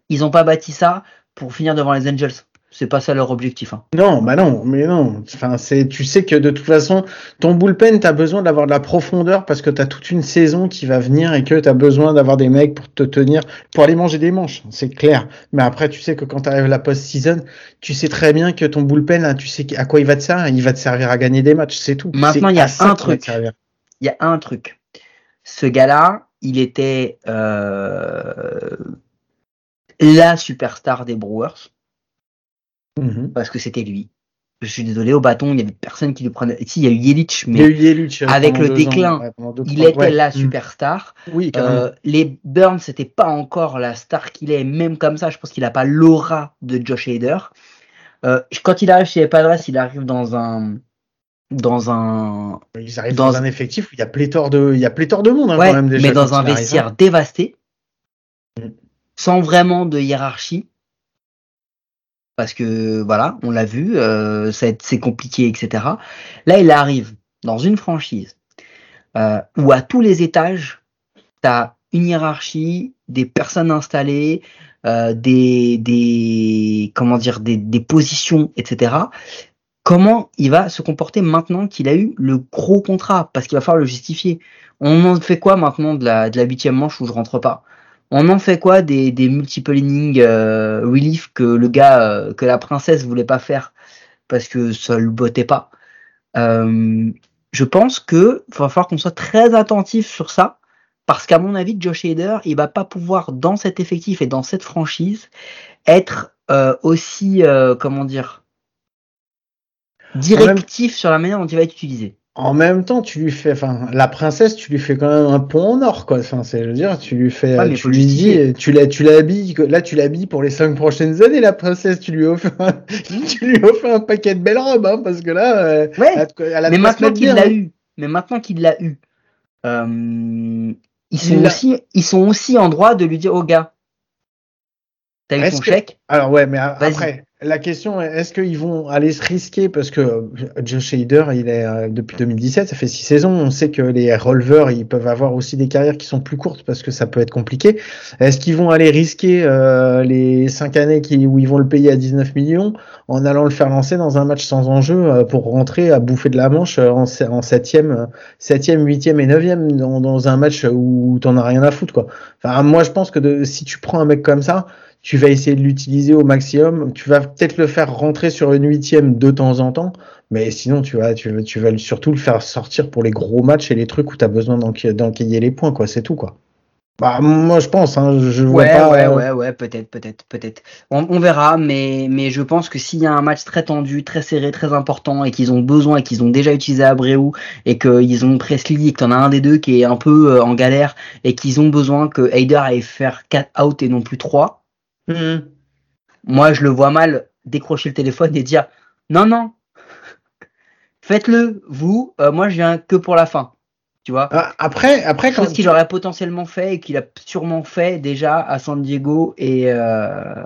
ils n'ont pas bâti ça pour finir devant les Angels. C'est pas ça leur objectif. Hein. Non, bah non, mais non. Enfin, c'est, tu sais que de toute façon, ton bullpen, tu as besoin d'avoir de la profondeur parce que tu as toute une saison qui va venir et que tu as besoin d'avoir des mecs pour te tenir, pour aller manger des manches. C'est clair. Mais après, tu sais que quand tu arrives la post-season, tu sais très bien que ton bullpen, tu sais à quoi il va te servir. Il va te servir à gagner des matchs, c'est tout. Maintenant, il y a un truc. Il y a un truc. Ce gars-là, il était euh, la superstar des Brewers. Mhm. Parce que c'était lui. Je suis désolé, au bâton, il n'y avait personne qui lui prenait. Si, il y a eu Yelich, mais euh, avec le déclin, il était la mhm. superstar. Oui, euh, les Burns, c'était pas encore la star qu'il est, même comme ça, je pense qu'il n'a pas l'aura de Josh Hader. Euh, quand il arrive chez les Padres, il arrive dans un dans un ils arrivent dans, un effectif où il y a pléthore de il y a pléthore de monde hein, quand même déjà mais dans un vestiaire hein. dévasté sans vraiment de hiérarchie. Parce que voilà, on l'a vu, euh, c'est compliqué, etc. Là, il arrive dans une franchise euh, où à tous les étages, tu une hiérarchie, des personnes installées, euh, des, des, comment dire, des, des positions, etc. Comment il va se comporter maintenant qu'il a eu le gros contrat? Parce qu'il va falloir le justifier. On en fait quoi maintenant de la de la huitième manche où je rentre pas? On en fait quoi des, des multiple innings euh, relief que le gars, euh, que la princesse voulait pas faire parce que ça le bottait pas? Euh, Je pense que va falloir qu'on soit très attentif sur ça parce qu'à mon avis, Josh Hader, il va pas pouvoir dans cet effectif et dans cette franchise être euh, aussi euh, comment dire directif sur la manière dont il va être utilisé en même temps, tu lui fais, enfin, la princesse, tu lui fais quand même un pont en or, quoi. Enfin, c'est, je veux dire, tu lui fais, tu lui dis, tu la, tu l'habilles, là, tu l'habilles pour les cinq prochaines années, la princesse, tu lui offres, un, *laughs* tu lui offres un paquet de belles robes, hein, parce que là, euh, ouais. Elle, mais maintenant qu'il l'a eu, mais maintenant qu'il l'a eu, euh, ils sont aussi, ils sont aussi en droit de lui dire, oh gars, t'as eu ton chèque? Alors ouais, mais après, la question est, est-ce qu'ils vont aller se risquer? Parce que Josh Hader, il est euh, depuis 2017, ça fait six saisons. On sait que les releveurs, ils peuvent avoir aussi des carrières qui sont plus courtes parce que ça peut être compliqué. Est-ce qu'ils vont aller risquer euh, les cinq années qui, où ils vont le payer à 19 millions en allant le faire lancer dans un match sans enjeu euh, pour rentrer à bouffer de la manche en, en septième, septième, huitième et neuvième dans, dans un match où t'en as rien à foutre quoi. Enfin, moi je pense que de, si tu prends un mec comme ça tu vas essayer de l'utiliser au maximum. Tu vas peut-être le faire rentrer sur une huitième de temps en temps, mais sinon tu vas, tu, vas, tu vas surtout le faire sortir pour les gros matchs et les trucs où tu as besoin d'enquiller les points, quoi. C'est tout, quoi. Bah, moi, je pense, hein, je vois ouais, pas. Ouais, ouais, ouais, peut-être, peut-être, peut-être. On, on, verra, mais, mais je pense que s'il y a un match très tendu, très serré, très important, et qu'ils ont besoin, et qu'ils ont déjà utilisé Abreu, et qu'ils ont Presley, et que t'en as un des deux qui est un peu euh, en galère, et qu'ils ont besoin que Heider aille faire 4 out et non plus 3, Mmh. Moi, je le vois mal décrocher le téléphone et dire non, non, *laughs* faites-le, vous, euh, moi je viens que pour la fin. Tu vois? Ah, Après, après quand. Chose qu'il aurait potentiellement fait et qu'il a sûrement fait déjà à San Diego et. Euh,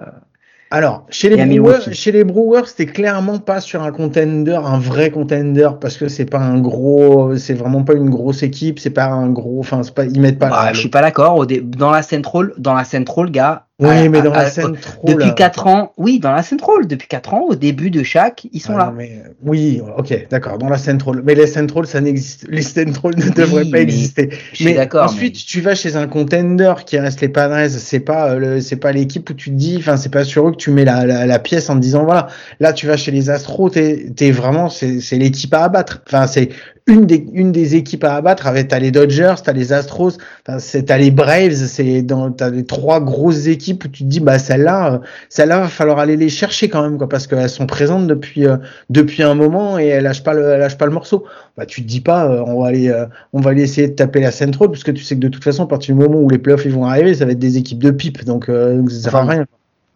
alors, chez les, Brewers, chez les Brewers, c'était clairement pas sur un contender, un vrai contender, parce que c'est pas un gros, c'est vraiment pas une grosse équipe, c'est pas un gros, enfin, c'est pas, ils mettent pas. Bah, je suis pas d'accord. Dans la Central, dans la Central, gars, oui, mais dans la Central. Depuis 4 ans, oui, dans la Central, depuis 4 ans, au début de chaque, ils sont ah, là. Mais, oui, ok, d'accord, dans la Central. Mais les Central, ça n'existe, les Central ne devraient pas exister. Je mais d'accord. Ensuite, tu vas chez un contender qui reste les Padres, c'est pas, euh, c'est pas l'équipe où tu te dis, enfin, c'est pas sur eux que tu mets la, la, la, pièce en te disant, voilà, là, tu vas chez les Astros, t'es, vraiment, c'est, c'est l'équipe à abattre. Enfin, c'est une des, une des équipes à abattre. Avec, t'as les Dodgers, t'as les Astros, t'as, t'as les Braves, c'est dans, t'as les trois grosses équipes où tu te dis, bah, celle-là, euh, celle-là, va falloir aller les chercher quand même, quoi, parce qu'elles sont présentes depuis, euh, depuis un moment et elles lâchent pas le, elles lâchent pas le morceau. Bah, tu te dis pas, euh, on va aller, on va aller essayer de taper la Central, puisque tu sais que de toute façon, à partir du moment où les playoffs ils vont arriver, ça va être des équipes de pipe, donc, ça sert à rien.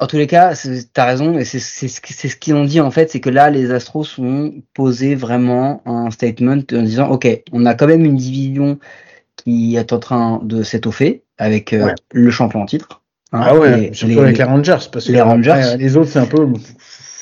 En tous les cas, t'as raison, et c'est ce qu'ils ont dit en fait, c'est que là, les Astros ont posé vraiment un statement en disant, ok, on a quand même une division qui est en train de s'étoffer avec euh, le champion en titre. Hein, ah ouais, surtout avec les Rangers, parce que les, Rangers, les autres c'est un peu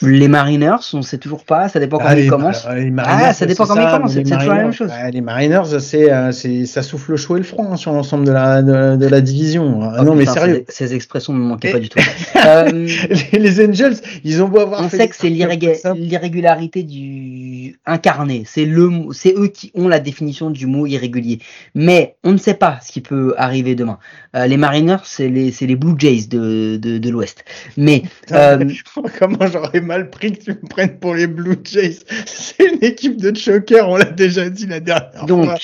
les Mariners, on sait toujours pas, ça dépend quand ah, ils commencent. ah, ça dépend quand ils commencent, c'est toujours la même chose. les Mariners, c'est, euh, ça souffle le chaud et le froid hein, sur l'ensemble de la, de, la division. Ah, non, mais sérieux. Ces, expressions ne me manquaient pas du tout. *laughs* euh, les, Angels, ils ont beau avoir. On sait que c'est l'irrégularité du incarné. C'est le, c'est eux qui ont la définition du mot irrégulier. Mais on ne sait pas ce qui peut arriver demain. Euh, les Mariners, c'est les, les Blue Jays de, de, de l'Ouest. Mais, euh, *laughs* comment j'aurais mal pris que tu me prennes pour les Blue Jays. *laughs* C'est une équipe de choker, on l'a déjà dit la dernière donc, fois.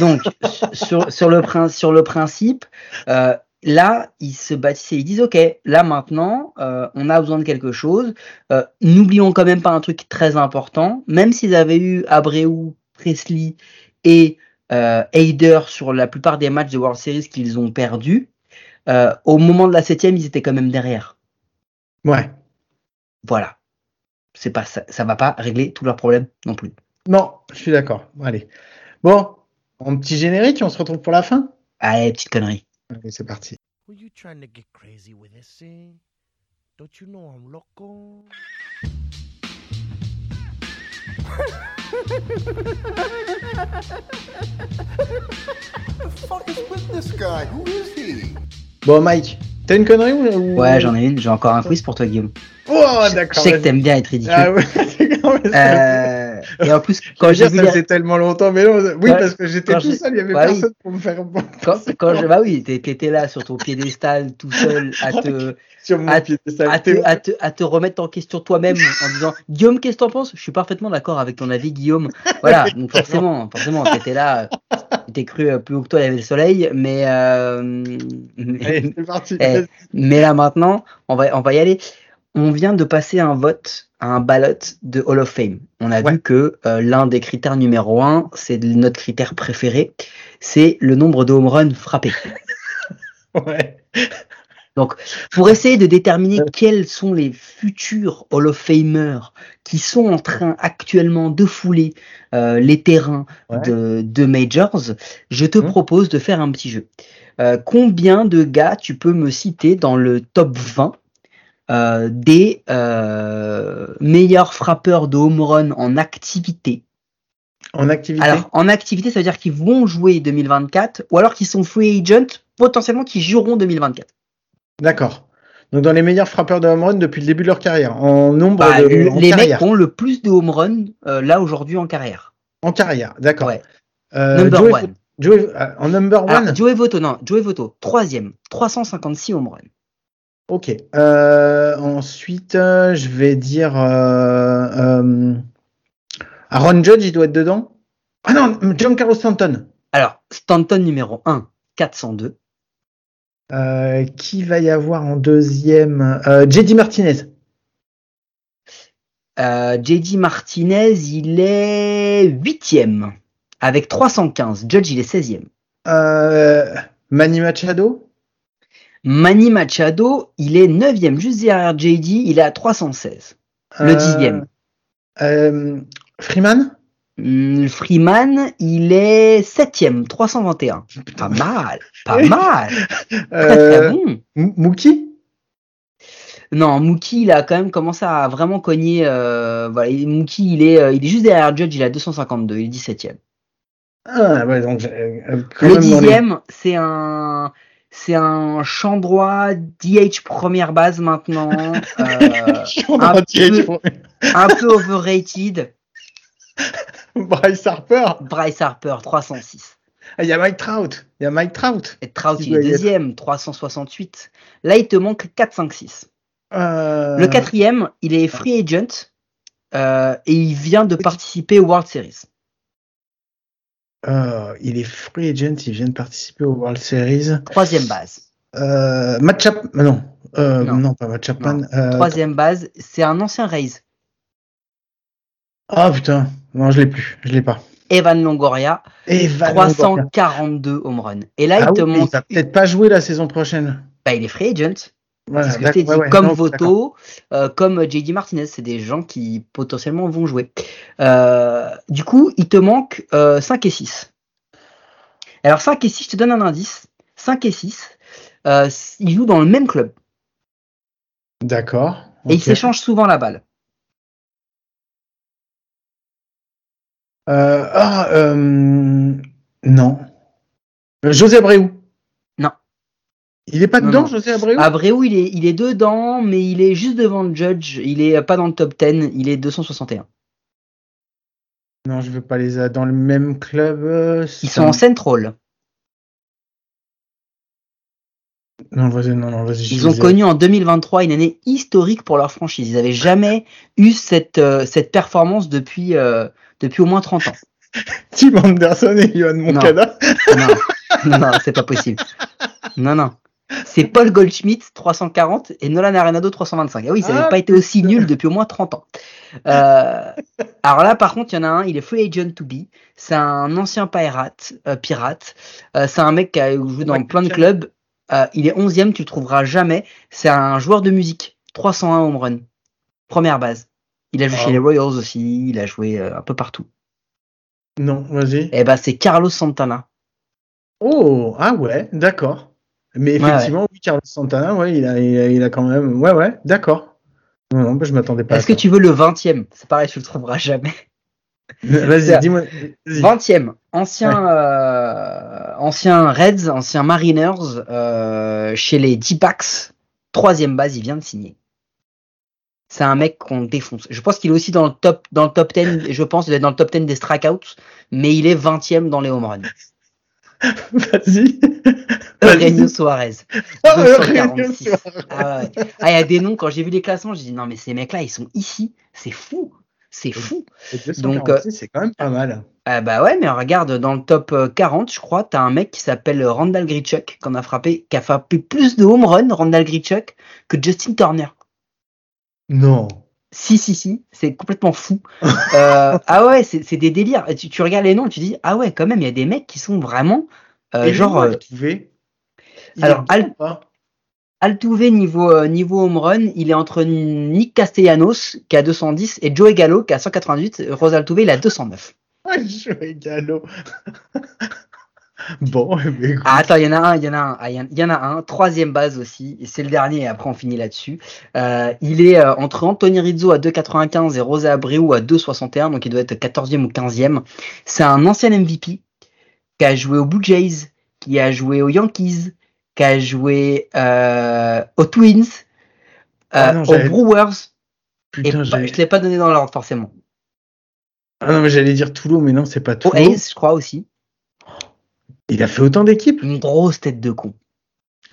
Donc, *laughs* sur, sur, le, sur le principe, euh, là, ils se bâtissaient, ils disent, OK, là maintenant, euh, on a besoin de quelque chose. Euh, N'oublions quand même pas un truc très important, même s'ils avaient eu Abreu, Presley et euh, Hader sur la plupart des matchs de World Series qu'ils ont perdus, au moment de la septième, ils étaient quand même derrière. Ouais. Voilà c'est pas ça, ça va pas régler tous leurs problèmes non plus. Non, je suis d'accord. Allez. Bon, en petit générique, on se retrouve pour la fin? Allez, petite connerie. Allez, c'est parti. Don't you know I'm loco? the fuck is with this guy? Who is he? Bon, Mike, t'as une connerie ou Ouais, j'en ai une. J'ai encore un quiz pour toi, Guillaume. Oh, Je d'accord. sais que t'aimes bien être ridicule. Ah ouais, *laughs* c'est Euh, et en plus, Quand j'ai vu ça les- faisait tellement longtemps, mais non, oui, Ouais. parce que j'étais tout seul, il y avait Ouais, personne pour me faire quand, quand je, bah oui, t'é- t'étais là sur ton piédestal tout seul *laughs* à te, sur mon à- piédestal. à te, à te, à te remettre en question toi-même en disant Guillaume, qu'est-ce que t'en penses? Je suis parfaitement d'accord avec ton avis, Guillaume. *laughs* Voilà, donc forcément, forcément, t'étais là, t'étais cru euh, plus haut que toi, il y avait le soleil, mais, euh, Allez, *laughs* parti. Eh, mais là maintenant, on va, on va y aller. On vient de passer un vote, un ballot de Hall of Fame. On a Ouais. vu que euh, l'un des critères numéro un, c'est notre critère préféré, c'est le nombre de home runs frappés. *laughs* Ouais. Pour essayer de déterminer quels sont les futurs Hall of Famers qui sont en train actuellement de fouler euh, les terrains Ouais. de, de Majors, je te Mhm. propose de faire un petit jeu. Euh, combien de gars tu peux me citer dans le top 20 euh, des euh, meilleurs frappeurs de home run en activité En activité. alors, en activité, ça veut dire qu'ils vont jouer 2024 ou alors qu'ils sont free agent, potentiellement qui joueront 2024. D'accord. Donc dans les meilleurs frappeurs de home run depuis le début de leur carrière, en nombre Bah, de le- en les carrière. mecs ont le plus de home run euh, là aujourd'hui en carrière. En carrière, d'accord. Ouais. Euh, Number Joey- one. Joey- euh, en number one. Alors, Joey Voto, non, Joey Voto, troisième, 356 home run. Ok. Euh, ensuite, euh, je vais dire euh, euh, Aaron Judge, il doit être dedans. Ah non, Giancarlo Stanton. Alors, Stanton numéro 1, 402. Euh, qui va y avoir en deuxième JD Martinez. JD Martinez, il est huitième avec 315. Judge, il est 16e. Euh, Manny Machado. Manny Machado, il est 9e, juste derrière JD, il est à 316. Le Euh, dixième. Euh, Freeman? Hmm, Freeman, il est 7ème, 321. Pas mal, pas mal. *laughs* Euh, bon. Mookie? Non, Mookie, il a quand même commencé à vraiment cogner. Euh, voilà, Mookie, il est, euh, il est juste derrière Judge, il est à 252, il est 17ème. Ah ouais, donc euh, euh, Le dans les- dixième, c'est un, c'est un champ droit, DH première base maintenant, *laughs* euh, un peu- un peu overrated. *laughs* Bryce Harper. Bryce Harper, 306. Ah, Il y a Mike Trout. Il y a Mike Trout. Et Trout, Il est être. deuxième, 368. Là, il te manque 4, 5, 6. Euh, Le quatrième, il est free agent euh, et il vient de participer au World Series. Euh, il est free agent. Il vient de participer au World Series. Troisième base. Euh, Matt Chapman. Non. Euh, Non. non. pas Matt Chapman. Non. Euh, Troisième base, c'est un ancien Rays. Ah putain. Non, je l'ai plus. Je l'ai pas. Evan Longoria, Evan Longoria. 342 home run. Et là, Ah il te oui, manque. il va peut-être pas jouer la saison prochaine. Bah, il est free agent. Ouais, ce que je dit. ouais, comme Non. Voto, euh, comme JD Martinez, c'est des gens qui potentiellement vont jouer. Euh, du coup, il te manque euh, 5 et 6. Alors 5 et 6, je te donne un indice. 5 et 6, euh, ils jouent dans le même club. D'accord. Et ils s'échangent souvent la balle. Euh, ah, euh, non. Euh, José Abreu. Non. Il est pas Non, dedans, non. José Abreu? Abreu, il est, il est dedans, mais il est juste devant le judge. Il est pas dans le top 10, il est 261. Non, je veux pas les a- dans le même club. euh, Ils sont en central. Non, vas-y, non, non, vas-y. Ils ont les connu en 2023 une année historique pour leur franchise. Ils n'avaient jamais eu cette, euh, cette performance depuis, euh, depuis au moins 30 ans. *laughs* Tim Anderson et Johan Moncada. Non, non, non, c'est pas possible. Non, non. C'est Paul Goldschmidt, 340, et Nolan Arenado, 325. Ah oui, ça n'avait Ah, pas été aussi nul depuis au moins 30 ans. Euh, alors là, par contre, il y en a un, il est free agent to be. C'est un ancien pirate. euh, pirate. Euh, c'est un mec qui a joué dans Ouais, plein de clubs. Il est 11e, tu le trouveras jamais. C'est un joueur de musique. 301 home run. Première base. Il a joué Ah. chez les Royals aussi. Il a joué un peu partout. Non, vas-y. Et ben, c'est Carlos Santana. Oh, ah ouais, d'accord. Mais Ouais, effectivement, oui, Carlos Santana, ouais, il a, il a, il a quand même. Ouais, ouais, d'accord. Non, non, je m'attendais pas Est-ce que ça. tu veux le 20e C'est pareil, tu le trouveras jamais. Vas-y, dis-moi. vas-y. 20e, ancien, euh, ancien Reds, ancien Mariners, euh, chez les D-Backs, troisième base, il vient de signer. C'est un mec qu'on défonce. Je pense qu'il est aussi dans le top, dans le top 10, je pense, il est dans le top 10 des strikeouts, mais il est 20ème dans les home runs. *laughs* Vas-y. Eugenio *laughs* Suarez. Ah, 246. Ah ouais. Ah, il y a des noms, quand j'ai vu les classements, j'ai dit non, mais ces mecs-là, ils sont ici. C'est fou. C'est fou. Donc, euh, c'est quand même pas mal. Ah bah ouais, mais regarde, dans le top 40, je crois, t'as un mec qui s'appelle Randall Grichuk, qu'on a frappé, qui a frappé plus de home run, Randall Grichuk, que Justin Turner. Non. Si, si, si, c'est complètement fou. *laughs* euh, ah ouais, c'est des délires. Tu, tu, regardes les noms, tu dis, ah ouais, quand même, il y a des mecs qui sont vraiment. Euh, genre. Alors, Al Altuve, niveau, euh, niveau home run, il est entre Nick Castellanos, qui a 210, et Joey Gallo, qui a 188. Rose Altuve, il a 209. Ah, Joey Gallo *laughs* Bon, mais ah, attends, il y en a un, il y en a un, ah, il y en a un, troisième base aussi, et c'est le dernier, et après on finit là-dessus. Euh, il est euh, entre Anthony Rizzo à 2,95 et Rosa Abreu à 2,61, donc il doit être 14e ou 15e. C'est un ancien MVP qui a joué aux Blue Jays, qui a joué aux Yankees, qui a joué euh, aux Twins, ah non, aux Brewers. Putain, et je ne l'ai pas donné dans l'ordre forcément. Ah non, mais j'allais dire Toulon, mais non, c'est pas Toulon. Aux Ace, je crois aussi. Il a fait autant d'équipes Une grosse tête de con. *laughs*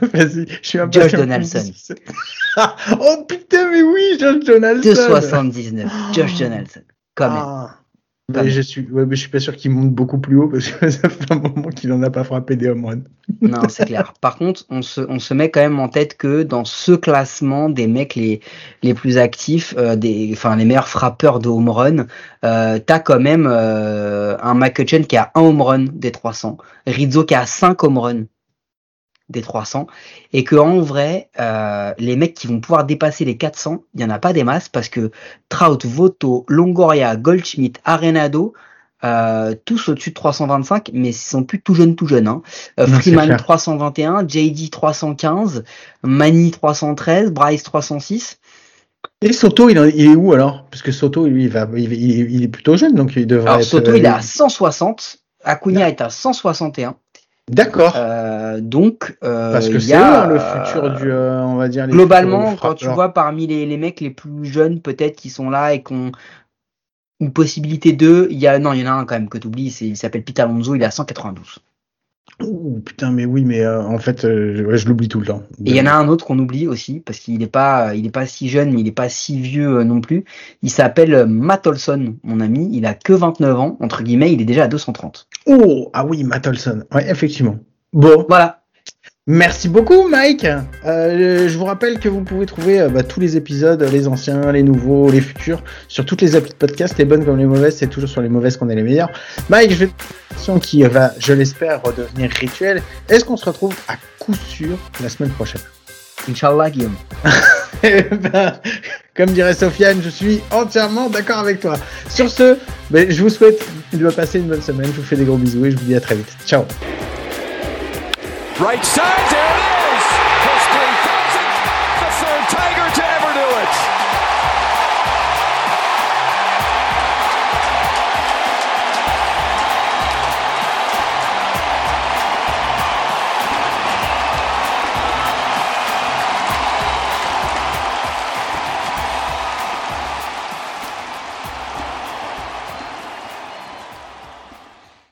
Vas-y, je suis un Josh Donaldson. *laughs* oh putain, mais oui, Josh Donaldson. 2,79. Josh Donaldson. Quand même. Ah. Mais je suis, ouais, mais je suis pas sûr qu'il monte beaucoup plus haut parce que *laughs* ça fait un moment qu'il en a pas frappé des home runs. non, c'est *laughs* clair. Par contre, on se, on se met quand même en tête que dans ce classement des mecs les, les plus actifs, euh, des, enfin les meilleurs frappeurs de home run, euh, t'as quand même euh, un McCutcheon qui a un home run des 300, Rizzo qui a 5 home runs des 300 et que en vrai euh, les mecs qui vont pouvoir dépasser les 400 il y en a pas des masses parce que Trout, Voto, Longoria, Goldschmidt, Arenado euh, tous au-dessus de 325 mais ils sont plus tout jeunes tout jeunes hein. Euh, Freeman 321 JD 315 Mani 313 Bryce 306 et Soto, il, est où alors? Parce que Soto, lui, il, va, il, est plutôt jeune, donc il devrait. Alors, Soto, il est à 160. Acuna est à 161. D'accord. Euh, donc, euh, parce que c'est hein, le futur du, euh, on va dire. Les globalement, quand tu vois parmi les, les mecs les plus jeunes, peut-être qui sont là et qui ont une possibilité de, il y a non, il y en a un quand même que tu oublies, il s'appelle Pete Alonso, il à 192. Oh putain, mais oui, mais euh, en fait, euh, je l'oublie tout le temps. Et il y en a un autre qu'on oublie aussi parce qu'il n'est pas, il est pas si jeune, mais il n'est pas si vieux euh, non plus. Il s'appelle Matt Olson, mon ami. Il a que 29 ans entre guillemets. Il est déjà à 230. Oh ah oui, Matt Olson. Ouais, effectivement. Bon. Voilà. Merci beaucoup, Mike. Euh, je vous rappelle que vous pouvez trouver euh, bah, tous les épisodes, les anciens, les nouveaux, les futurs, sur toutes les applis de podcast, les bonnes comme les mauvaises. C'est toujours sur les mauvaises qu'on est les meilleurs. Mike, je vais une question qui va, je l'espère, redevenir rituelle. Est-ce qu'on se retrouve à coup sûr la semaine prochaine? Inch'Allah, Guillaume. *laughs* Ben, comme dirait Sofiane, je suis entièrement d'accord avec toi. Sur ce, ben, je vous souhaite de passer une bonne semaine. Je vous fais des gros bisous et je vous dis à très vite. Ciao. Right side,